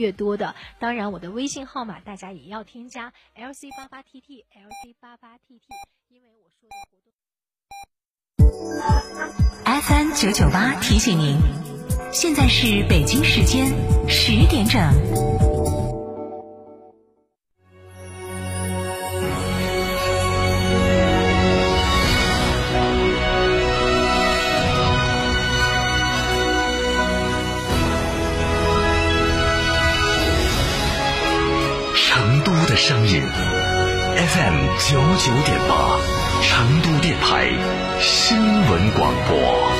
越多的。当然，我的微信号码大家也要添加 LC 八八 TT LC 八八 TT，因为我说的活动。FN 九九八提醒您，现在是北京时间十点整。FM 九九点八，成都电台新闻广播。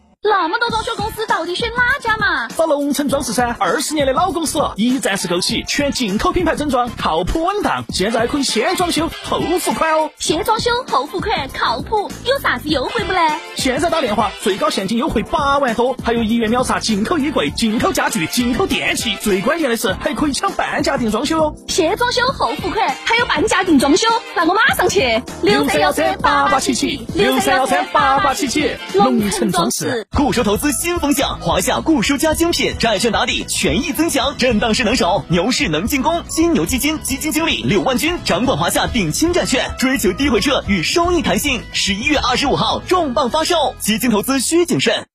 那么多装修公司，到底选哪家嘛？找龙城装饰噻，二十年的老公司了，一站式购齐，全进口品牌整装，靠谱稳当。现在可以先装修后付款哦。先装修后付款，靠谱，有啥子优惠不呢？现在打电话，最高现金优惠八万多，还有一元秒杀进口衣柜、进口家具、进口电器，最关键的是还可以抢半价定装修哦。先装修后付款，还有半价定装修，那我马上去。六三幺三八八七七，六三幺三八八七七，龙城装饰。固收投资新风向，华夏固收加精品债券打底，权益增强，震荡势能守，牛市能进攻。金牛基金基金经理柳万军掌管华夏顶轻债券，追求低回撤与收益弹性。十一月二十五号重磅发售，基金投资需谨慎。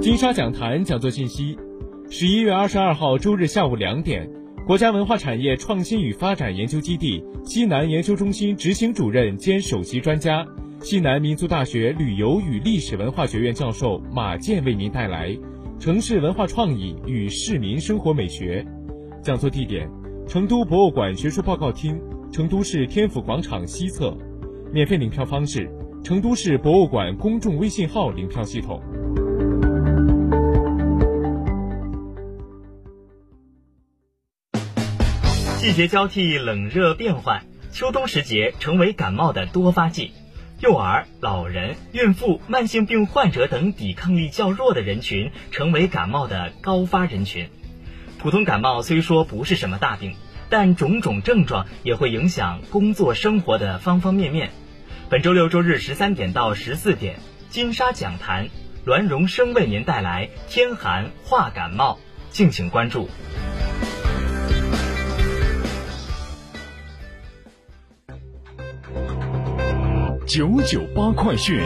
金沙讲坛讲座信息：十一月二十二号周日下午两点，国家文化产业创新与发展研究基地西南研究中心执行主任兼首席专家。西南民族大学旅游与历史文化学院教授马健为您带来《城市文化创意与市民生活美学》讲座地点：成都博物馆学术报告厅、成都市天府广场西侧。免费领票方式：成都市博物馆公众微信号领票系统。季节交替，冷热变换，秋冬时节成为感冒的多发季。幼儿、老人、孕妇、慢性病患者等抵抗力较弱的人群成为感冒的高发人群。普通感冒虽说不是什么大病，但种种症状也会影响工作生活的方方面面。本周六周日十三点到十四点，金沙讲坛，栾荣生为您带来天寒化感冒，敬请关注。九九八快讯，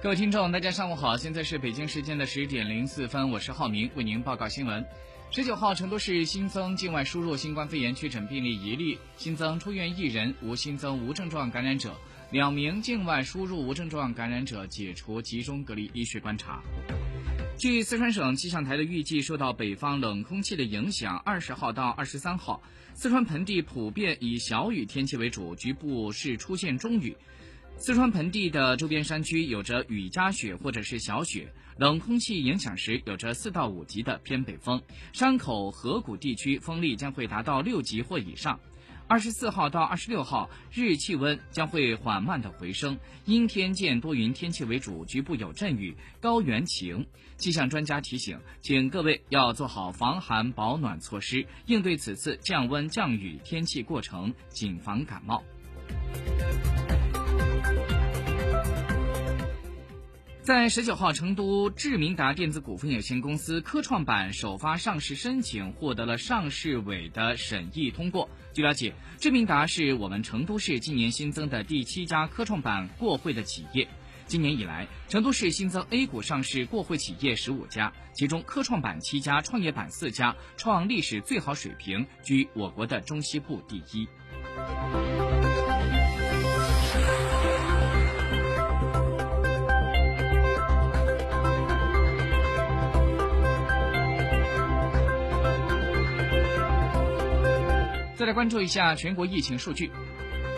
各位听众，大家上午好，现在是北京时间的十点零四分，我是浩明，为您报告新闻。十九号，成都市新增境外输入新冠肺炎确诊病例一例，新增出院一人，无新增无症状感染者，两名境外输入无症状感染者解除集中隔离医学观察。据四川省气象台的预计，受到北方冷空气的影响，二十号到二十三号，四川盆地普遍以小雨天气为主，局部是出现中雨。四川盆地的周边山区有着雨夹雪或者是小雪，冷空气影响时有着四到五级的偏北风，山口、河谷地区风力将会达到六级或以上。二十四号到二十六号，日气温将会缓慢的回升，阴天见多云天气为主，局部有阵雨，高原晴。气象专家提醒，请各位要做好防寒保暖措施，应对此次降温降雨天气过程，谨防感冒。在十九号，成都智明达电子股份有限公司科创板首发上市申请获得了上市委的审议通过。据了解，智明达是我们成都市今年新增的第七家科创板过会的企业。今年以来，成都市新增 A 股上市过会企业十五家，其中科创板七家，创业板四家，创历史最好水平，居我国的中西部第一。再来关注一下全国疫情数据。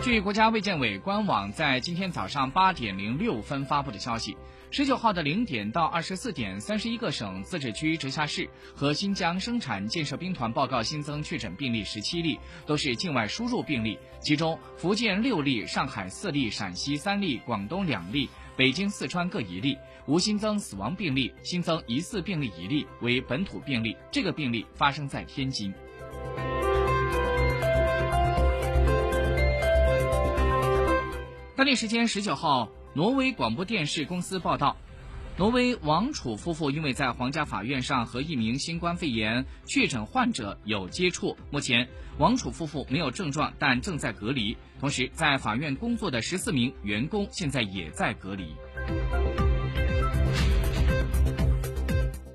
据国家卫健委官网在今天早上八点零六分发布的消息，十九号的零点到二十四点，三十一个省、自治区、直辖市和新疆生产建设兵团报告新增确诊病例十七例，都是境外输入病例。其中，福建六例，上海四例，陕西三例，广东两例，北京、四川各一例，无新增死亡病例，新增疑似病例一例为本土病例，这个病例发生在天津。当地时间十九号，挪威广播电视公司报道，挪威王储夫妇因为在皇家法院上和一名新冠肺炎确诊患者有接触，目前王储夫妇没有症状，但正在隔离。同时，在法院工作的十四名员工现在也在隔离。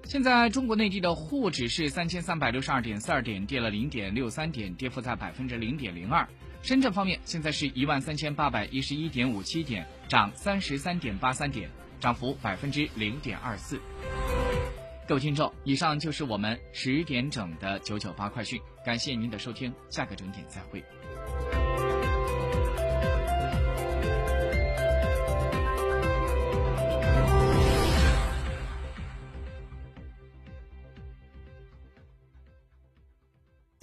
现在中国内地的沪指是三千三百六十二点四二点，跌了零点六三点，跌幅在百分之零点零二。深圳方面，现在是一万三千八百一十一点五七点，涨三十三点八三点，涨幅百分之零点二四。各位听众，以上就是我们十点整的九九八快讯，感谢您的收听，下个整点再会。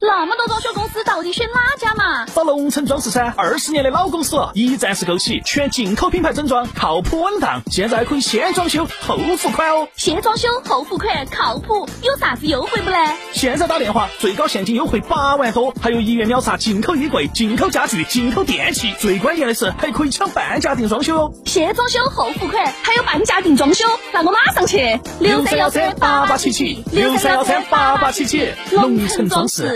那么多装修公司，到底选哪家嘛？找龙城装饰噻，二十年的老公司了，一站式购齐，全进口品牌整装，靠谱稳当。现在可以先装修后付款哦。先装修后付款，靠谱，有啥子优惠不嘞？现在打电话，最高现金优惠八万多，还有一元秒杀进口衣柜、进口家具、进口电器，最关键的是还可以抢半价定装修哦。先装修后付款，还有半价定装修，那我马上去。六三幺三八八七七，六三幺三八八七七，龙城装饰。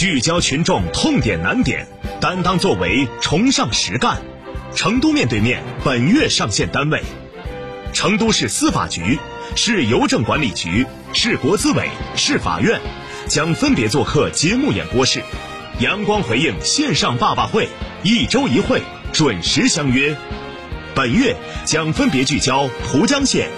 聚焦群众痛点难点，担当作为，崇尚实干。成都面对面本月上线单位：成都市司法局、市邮政管理局、市国资委、市法院，将分别做客节目演播室，阳光回应线上爸爸会，一周一会，准时相约。本月将分别聚焦蒲江县。